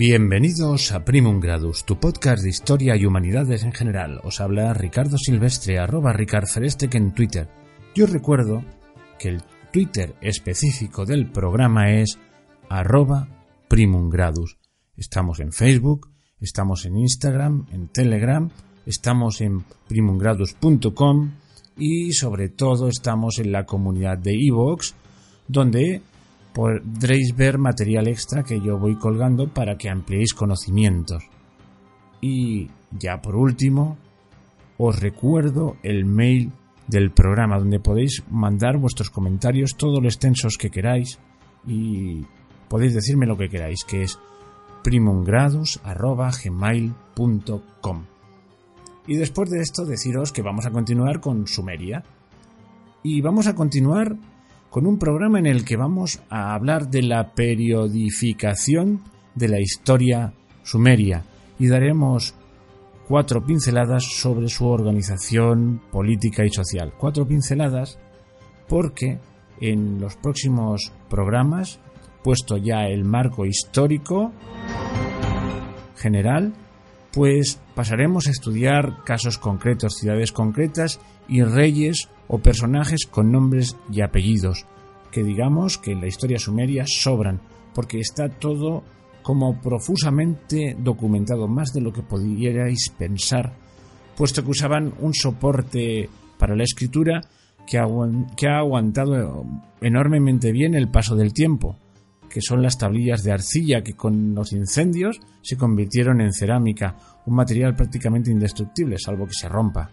Bienvenidos a Primum Gradus, tu podcast de historia y humanidades en general. Os habla Ricardo Silvestre, arroba que en Twitter. Yo recuerdo que el Twitter específico del programa es arroba Primum Gradus. Estamos en Facebook, estamos en Instagram, en Telegram, estamos en primumgradus.com y sobre todo estamos en la comunidad de Evox, donde podréis ver material extra que yo voy colgando para que ampliéis conocimientos. Y ya por último, os recuerdo el mail del programa donde podéis mandar vuestros comentarios, todos los extensos que queráis y podéis decirme lo que queráis, que es primumgradus.gmail.com Y después de esto deciros que vamos a continuar con Sumeria. Y vamos a continuar con un programa en el que vamos a hablar de la periodificación de la historia sumeria y daremos cuatro pinceladas sobre su organización política y social. Cuatro pinceladas porque en los próximos programas, puesto ya el marco histórico general, pues pasaremos a estudiar casos concretos, ciudades concretas y reyes o personajes con nombres y apellidos, que digamos que en la historia sumeria sobran, porque está todo como profusamente documentado, más de lo que pudierais pensar, puesto que usaban un soporte para la escritura que ha aguantado enormemente bien el paso del tiempo que son las tablillas de arcilla que con los incendios se convirtieron en cerámica, un material prácticamente indestructible, salvo que se rompa.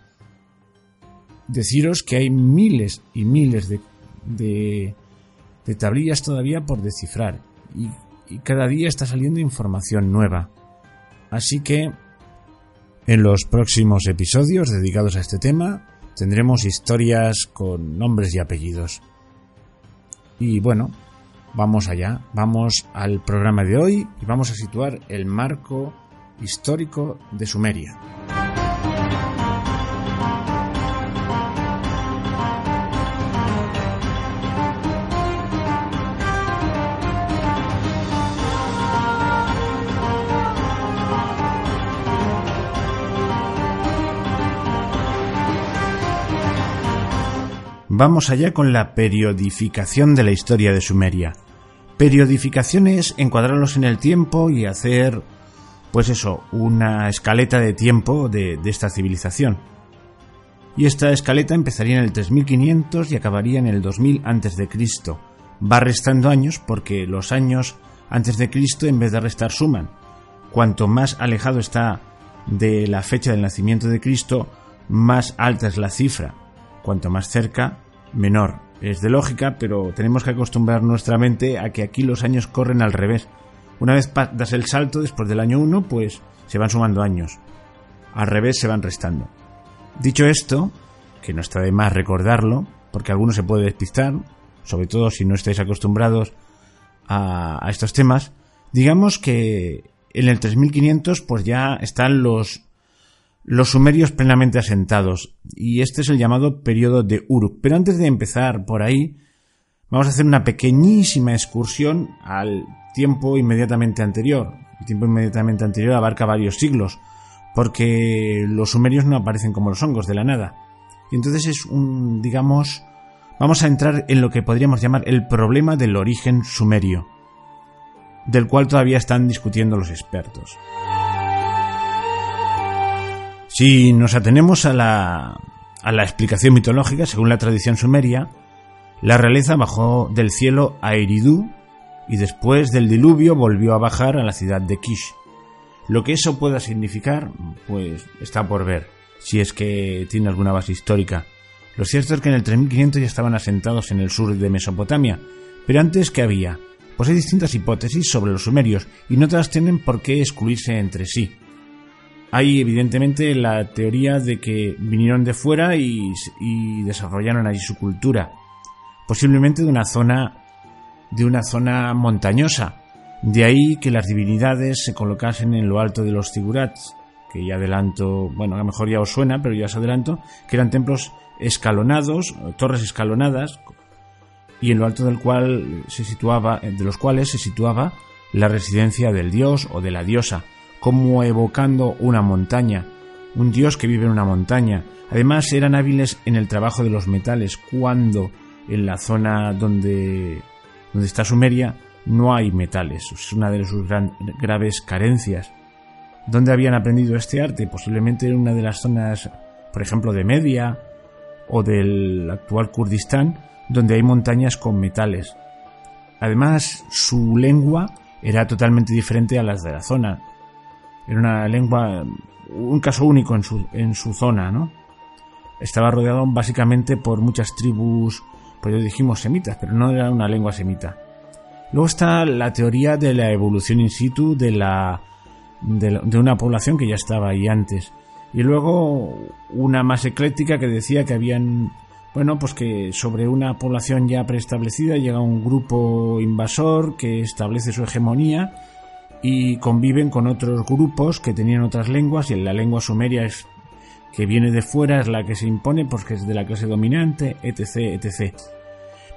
Deciros que hay miles y miles de, de, tablillas todavía por descifrar y, y cada día está saliendo información nueva. Así que en los próximos episodios dedicados a este tema tendremos historias con nombres y apellidos. Y bueno, Vamos allá, vamos al programa de hoy y vamos a situar el marco histórico de Sumeria. Vamos allá con la periodificación de la historia de Sumeria. Periodificaciones, encuadrarlos en el tiempo y hacer, pues eso, una escaleta de tiempo de, esta civilización. Y esta escaleta empezaría en el 3500 y acabaría en el 2000 a.C. Va restando años porque los años antes de Cristo en vez de restar suman. Cuanto más alejado está de la fecha del nacimiento de Cristo, más alta es la cifra. Cuanto más cerca, menor es de lógica, pero tenemos que acostumbrar nuestra mente a que aquí los años corren al revés. Una vez das el salto después del año 1, pues se van sumando años. Al revés se van restando. Dicho esto, que no está de más recordarlo, porque alguno se puede despistar, sobre todo si no estáis acostumbrados a, a estos temas, digamos que en el 3500 pues ya están los los sumerios plenamente asentados, y este es el llamado periodo de Uruk. Pero antes de empezar por ahí, vamos a hacer una pequeñísima excursión al tiempo inmediatamente anterior. El tiempo inmediatamente anterior abarca varios siglos, porque los sumerios no aparecen como los hongos de la nada. Y entonces es un, digamos, vamos a entrar en lo que podríamos llamar el problema del origen sumerio, del cual todavía están discutiendo los expertos. Si nos atenemos a la, a la explicación mitológica, según la tradición sumeria, la realeza bajó del cielo a Eridu y después del diluvio volvió a bajar a la ciudad de Kish. Lo que eso pueda significar, pues está por ver, si es que tiene alguna base histórica. Lo cierto es que en el 3500 ya estaban asentados en el sur de Mesopotamia, pero antes ¿qué había? Pues hay distintas hipótesis sobre los sumerios y no todas tienen por qué excluirse entre sí. Hay evidentemente la teoría de que vinieron de fuera y, desarrollaron allí su cultura, posiblemente de una zona de una zona montañosa. De ahí que las divinidades se colocasen en lo alto de los zigurats, que ya adelanto, bueno, a lo mejor ya os suena, pero ya os adelanto, que eran templos escalonados, torres escalonadas, y en lo alto del cual se situaba, de los cuales se situaba la residencia del dios o de la diosa, como evocando una montaña, un dios que vive en una montaña. Además eran hábiles en el trabajo de los metales cuando en la zona donde, donde está Sumeria no hay metales. Es una de sus graves carencias. ¿Dónde habían aprendido este arte? Posiblemente en una de las zonas, por ejemplo, de Media o del actual Kurdistán, donde hay montañas con metales. Además, su lengua era totalmente diferente a las de la zona. Era una lengua, un caso único en su, en su zona, ¿no? Estaba rodeado básicamente por muchas tribus, pues ya dijimos semitas, pero no era una lengua semita. Luego está la teoría de la evolución in situ de la de, de una población que ya estaba ahí antes. Y luego una más ecléctica que decía que habían bueno, pues que sobre una población ya preestablecida llega un grupo invasor que establece su hegemonía y conviven con otros grupos que tenían otras lenguas y la lengua sumeria es que viene de fuera es la que se impone porque es de la clase dominante, etc, etc.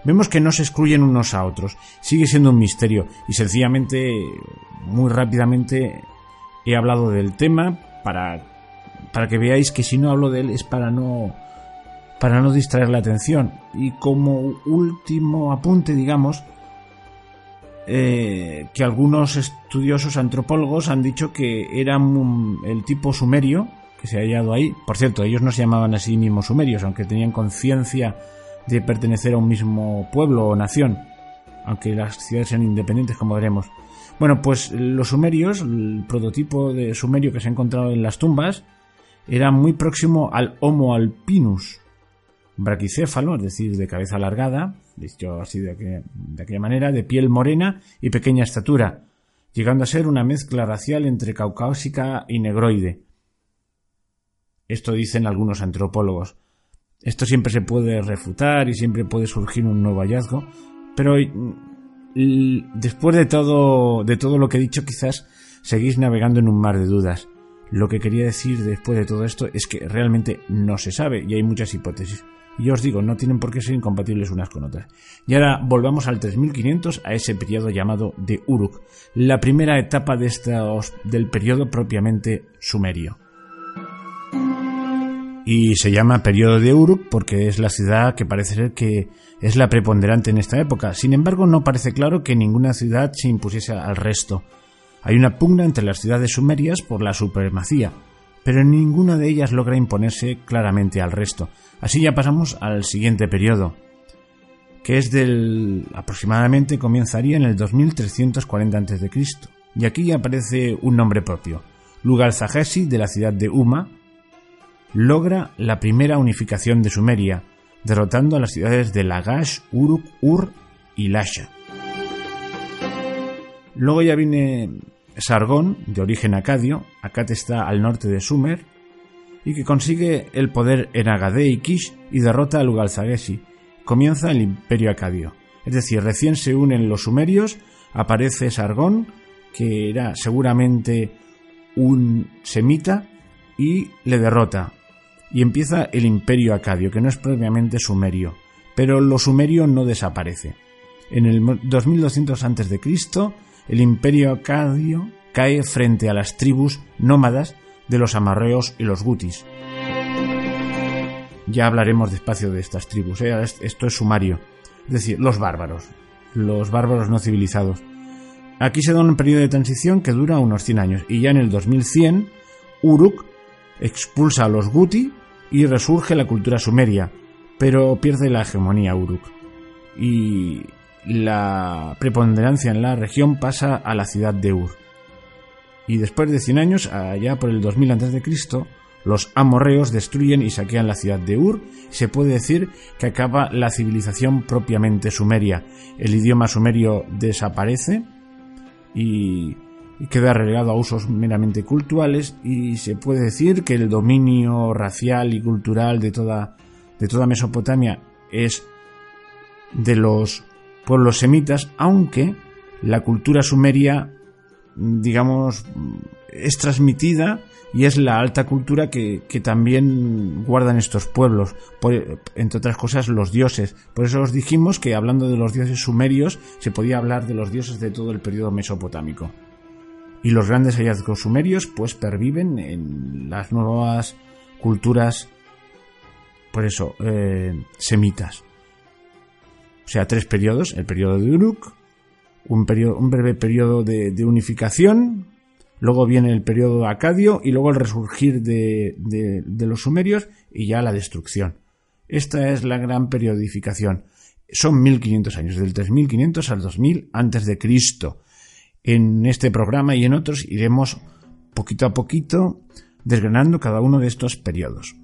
Vemos que no se excluyen unos a otros, sigue siendo un misterio y sencillamente, muy rápidamente, he hablado del tema para, para que veáis que si no hablo de él es para no para no distraer la atención. Y como último apunte, digamos, eh, que algunos estudiosos antropólogos han dicho que era el tipo sumerio que se ha hallado ahí. Por cierto, ellos no se llamaban así mismos sumerios, aunque tenían conciencia de pertenecer a un mismo pueblo o nación, aunque las ciudades sean independientes, como veremos. Bueno, pues los sumerios, el prototipo de sumerio que se ha encontrado en las tumbas, era muy próximo al Homo alpinus, braquicéfalo, es decir, de cabeza alargada, dicho así de, aquella manera, de piel morena y pequeña estatura, llegando a ser una mezcla racial entre caucásica y negroide. Esto dicen algunos antropólogos. Esto siempre se puede refutar y siempre puede surgir un nuevo hallazgo, pero mm, después de todo, de todo lo que he dicho, quizás seguís navegando en un mar de dudas. Lo que quería decir después de todo esto es que realmente no se sabe y hay muchas hipótesis. Y os digo, no tienen por qué ser incompatibles unas con otras. Y ahora volvamos al 3500, a ese periodo llamado de Uruk, la primera etapa de estos, del periodo propiamente sumerio. Y se llama periodo de Uruk porque es la ciudad que parece ser que es la preponderante en esta época. Sin embargo, no parece claro que ninguna ciudad se impusiese al resto. Hay una pugna entre las ciudades sumerias por la supremacía, pero ninguna de ellas logra imponerse claramente al resto. Así ya pasamos al siguiente periodo, que es del aproximadamente comenzaría en el 2340 a.C. Y aquí aparece un nombre propio. Lugal Zagesi de la ciudad de Uma logra la primera unificación de Sumeria, derrotando a las ciudades de Lagash, Uruk, Ur y Lasha. Luego ya viene Sargón, de origen acadio, Akat está al norte de Sumer, y que consigue el poder en Agade y Kish y derrota a Lugalzagesi. Comienza el imperio acadio. Es decir, recién se unen los sumerios, aparece Sargón, que era seguramente un semita, y le derrota. Y empieza el imperio acadio, que no es propiamente sumerio, pero lo sumerio no desaparece. En el 2200 a.C., el imperio acadio cae frente a las tribus nómadas de los amarreos y los gutis. Ya hablaremos despacio de estas tribus, ¿eh? esto es sumario, es decir, los bárbaros, los bárbaros no civilizados. Aquí se da un periodo de transición que dura unos 100 años y ya en el 2100 Uruk expulsa a los guti y resurge la cultura sumeria, pero pierde la hegemonía Uruk. Y la preponderancia en la región pasa a la ciudad de Ur. Y después de 100 años, allá por el 2000 a.C., los amorreos destruyen y saquean la ciudad de Ur. Se puede decir que acaba la civilización propiamente sumeria. El idioma sumerio desaparece y, queda relegado a usos meramente culturales y se puede decir que el dominio racial y cultural de toda, de toda Mesopotamia es de los por los semitas, aunque la cultura sumeria, digamos, es transmitida y es la alta cultura que, también guardan estos pueblos, entre otras cosas los dioses. Por eso os dijimos que hablando de los dioses sumerios se podía hablar de los dioses de todo el periodo mesopotámico. Y los grandes hallazgos sumerios pues perviven en las nuevas culturas, por eso, eh, semitas. Sea, tres periodos, el periodo de Uruk, un, periodo, un breve periodo de, de unificación, luego viene el periodo acadio y luego el resurgir de, los sumerios y ya la destrucción. Esta es la gran periodificación. Son 1500 años, del 3500 al 2000 antes de Cristo. En este programa y en otros iremos poquito a poquito desgranando cada uno de estos periodos.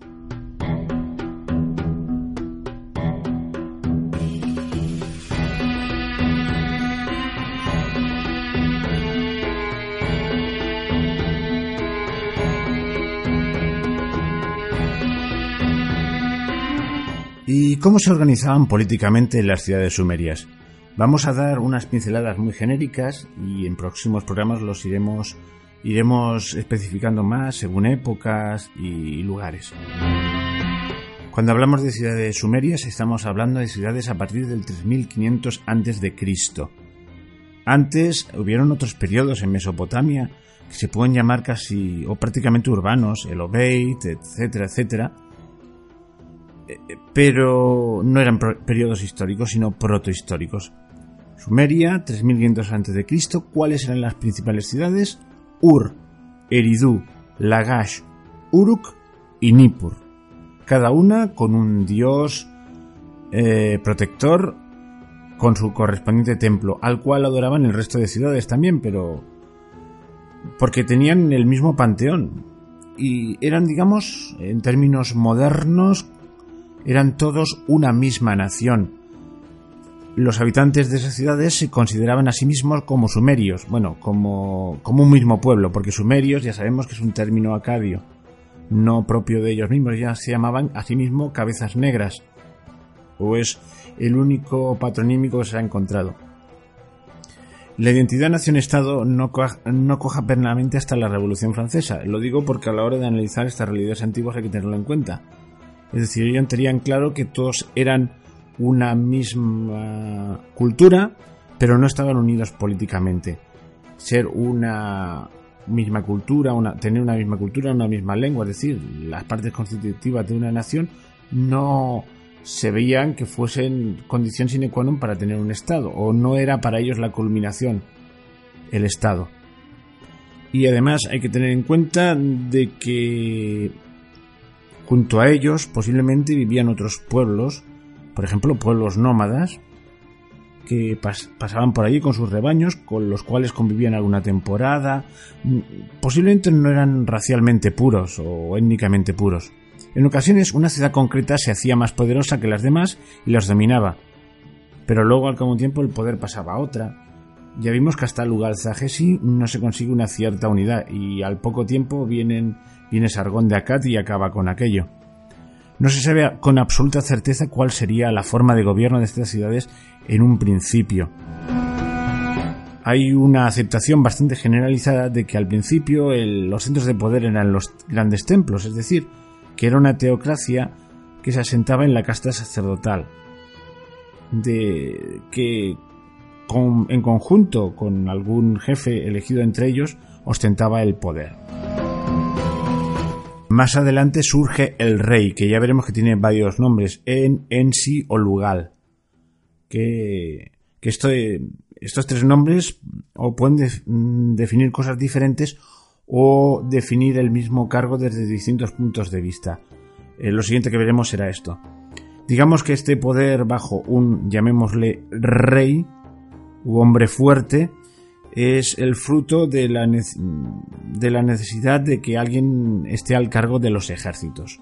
¿Y cómo se organizaban políticamente las ciudades sumerias? Vamos a dar unas pinceladas muy genéricas y en próximos programas los iremos, iremos especificando más según épocas y lugares. Cuando hablamos de ciudades sumerias estamos hablando de ciudades a partir del 3500 a.C. Antes hubieron otros periodos en Mesopotamia que se pueden llamar casi o prácticamente urbanos, el Obeit, etcétera, etcétera, pero no eran periodos históricos, sino protohistóricos. Sumeria, 3500 a.C. ¿Cuáles eran las principales ciudades? Ur, Eridu, Lagash, Uruk y Nippur. Cada una con un dios eh, protector con su correspondiente templo, al cual adoraban el resto de ciudades también, pero porque tenían el mismo panteón y eran, digamos, en términos modernos, eran todos una misma nación. Los habitantes de esas ciudades se consideraban a sí mismos como sumerios, bueno, como, como un mismo pueblo, porque sumerios ya sabemos que es un término acadio, no propio de ellos mismos, ya se llamaban a sí mismos cabezas negras, o es el único patronímico que se ha encontrado. La identidad nación-estado no, no coja plenamente hasta la Revolución Francesa. Lo digo porque a la hora de analizar estas realidades antiguas hay que tenerlo en cuenta. Es decir, ellos tenían claro que todos eran una misma cultura, pero no estaban unidos políticamente. Ser una misma cultura, una, tener una misma cultura, una misma lengua, es decir, las partes constitutivas de una nación no se veían que fuesen condición sine qua non para tener un Estado, o no era para ellos la culminación el Estado. Y además hay que tener en cuenta de que Junto a ellos posiblemente vivían otros pueblos, por ejemplo pueblos nómadas, que pasaban por allí con sus rebaños, con los cuales convivían alguna temporada. Mm, posiblemente no eran racialmente puros o étnicamente puros. En ocasiones una ciudad concreta se hacía más poderosa que las demás y las dominaba. Pero luego al cabo tiempo el poder pasaba a otra. Ya vimos que hasta el lugar Zagesi no se consigue una cierta unidad y al poco tiempo vienen Viene Sargón de Akkad y acaba con aquello. No se sabe con absoluta certeza cuál sería la forma de gobierno de estas ciudades en un principio. Hay una aceptación bastante generalizada de que al principio los centros de poder eran los grandes templos, es decir, que era una teocracia que se asentaba en la casta sacerdotal, de que en conjunto con algún jefe elegido entre ellos ostentaba el poder. Más adelante surge el rey, que ya veremos que tiene varios nombres, en, Ensi o Lugal. Que, que estos tres nombres o pueden mm, definir cosas diferentes o definir el mismo cargo desde distintos puntos de vista. Eh, lo siguiente que veremos será esto. Digamos que este poder bajo un, llamémosle, rey u hombre fuerte, es el fruto de la, de la necesidad de que alguien esté al cargo de los ejércitos.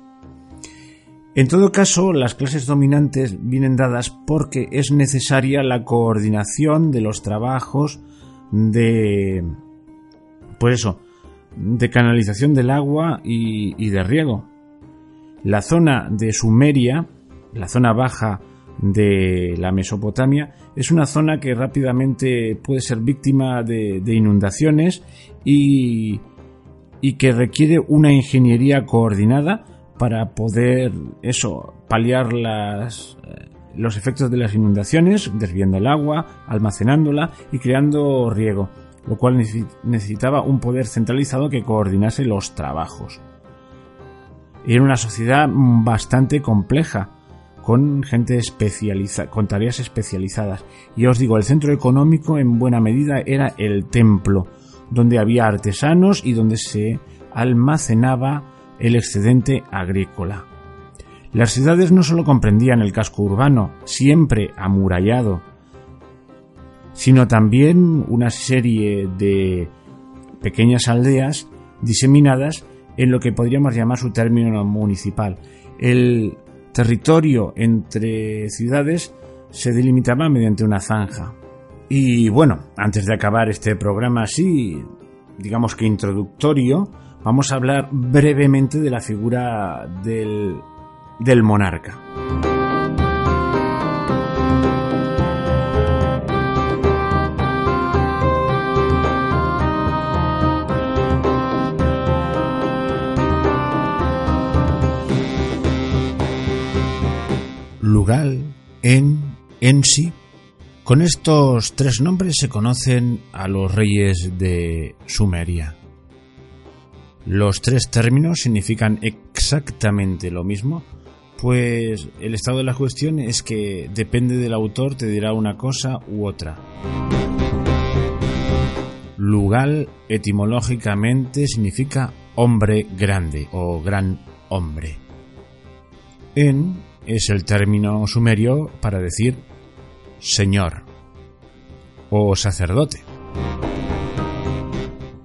En todo caso, las clases dominantes vienen dadas porque es necesaria la coordinación de los trabajos de, pues eso, de canalización del agua y, y de riego. La zona de Sumeria, la zona baja de la Mesopotamia es una zona que rápidamente puede ser víctima de, inundaciones y, y que requiere una ingeniería coordinada para poder eso paliar las eh, los efectos de las inundaciones, desviando el agua, almacenándola y creando riego, lo cual necesitaba un poder centralizado que coordinase los trabajos. Era una sociedad bastante compleja, con gente especializada, con tareas especializadas. Y os digo, el centro económico en buena medida era el templo, donde había artesanos y donde se almacenaba el excedente agrícola. Las ciudades no solo comprendían el casco urbano, siempre amurallado, sino también una serie de pequeñas aldeas diseminadas en lo que podríamos llamar su término municipal. El territorio entre ciudades se delimitaba mediante una zanja. Y bueno, antes de acabar este programa así, digamos que introductorio, vamos a hablar brevemente de la figura del del monarca. Lugal, En, Ensi. Con estos tres nombres se conocen a los reyes de Sumeria. Los tres términos significan exactamente lo mismo, pues el estado de la cuestión es que depende del autor, te dirá una cosa u otra. Lugal etimológicamente significa hombre grande o gran hombre. En es el término sumerio para decir señor o sacerdote.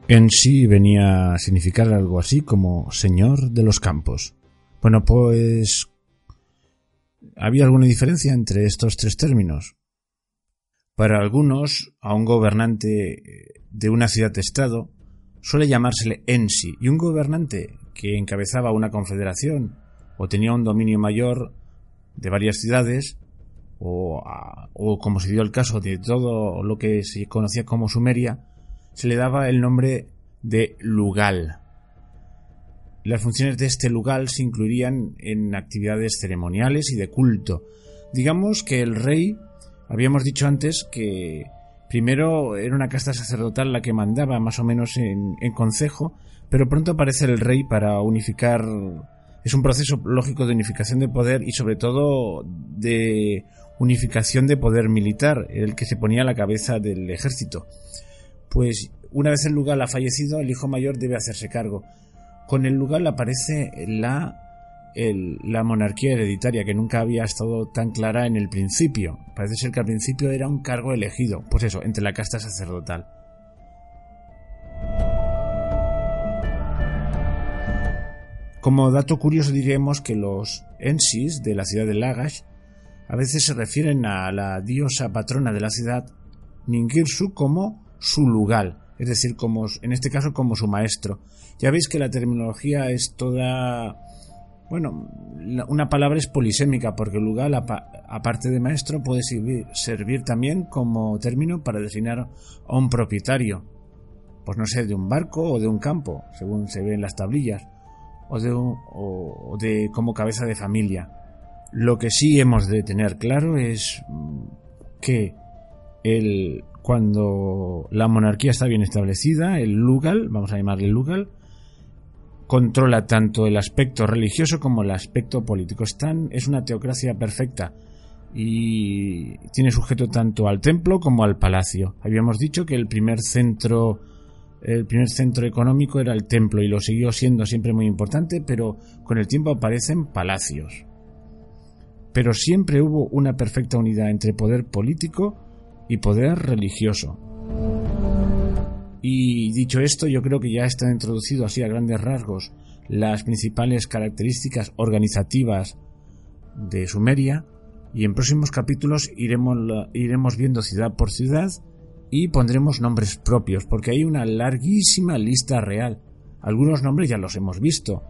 En sí venía a significar algo así como señor de los campos. Bueno, pues ¿Había alguna diferencia entre estos tres términos? Para algunos, a un gobernante de una ciudad-estado suele llamársele ensi, y un gobernante que encabezaba una confederación o tenía un dominio mayor de varias ciudades, o, o como se dio el caso de todo lo que se conocía como Sumeria, se le daba el nombre de Lugal. Las funciones de este lugar se incluirían en actividades ceremoniales y de culto. Digamos que el rey, habíamos dicho antes que primero era una casta sacerdotal la que mandaba más o menos en, en concejo, pero pronto aparece el rey para unificar es un proceso lógico de unificación de poder y sobre todo de unificación de poder militar, el que se ponía a la cabeza del ejército. Pues una vez el lugar ha fallecido, el hijo mayor debe hacerse cargo. Con el lugar aparece la, la monarquía hereditaria, que nunca había estado tan clara en el principio. Parece ser que al principio era un cargo elegido, pues eso, entre la casta sacerdotal. Como dato curioso diremos que los ensis de la ciudad de Lagash a veces se refieren a la diosa patrona de la ciudad, Ningirsu, como su lugar, es decir, como, en este caso como su maestro. Ya veis que la terminología es toda... Bueno, una palabra es polisémica porque lugar, aparte de maestro, puede servir, servir también como término para designar a un propietario. Pues no sé, de un barco o de un campo, según se ve en las tablillas, o de, o de como cabeza de familia. Lo que sí hemos de tener claro es que el, cuando la monarquía está bien establecida, el Lugal, vamos a llamarle Lugal, controla tanto el aspecto religioso como el aspecto político. es una teocracia perfecta y tiene sujeto tanto al templo como al palacio. Habíamos dicho que el primer centro el primer centro económico era el templo y lo siguió siendo siempre muy importante, pero con el tiempo aparecen palacios. Pero siempre hubo una perfecta unidad entre poder político y poder religioso. Y dicho esto, yo creo que ya está introducido así a grandes rasgos las principales características organizativas de Sumeria y en próximos capítulos iremos, iremos viendo ciudad por ciudad y pondremos nombres propios, porque hay una larguísima lista real. Algunos nombres ya los hemos visto,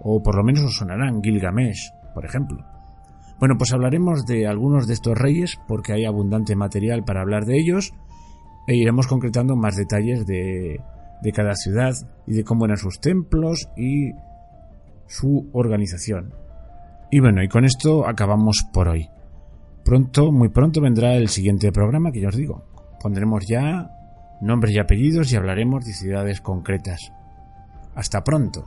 o por lo menos os sonarán Gilgamesh, por ejemplo. Bueno, pues hablaremos de algunos de estos reyes, porque hay abundante material para hablar de ellos, e iremos concretando más detalles de, de cada ciudad y de cómo eran sus templos y su organización. Y bueno, y con esto acabamos por hoy. Pronto, muy pronto vendrá el siguiente programa que ya os digo, Pondremos ya nombres y apellidos y hablaremos de ciudades concretas. Hasta pronto.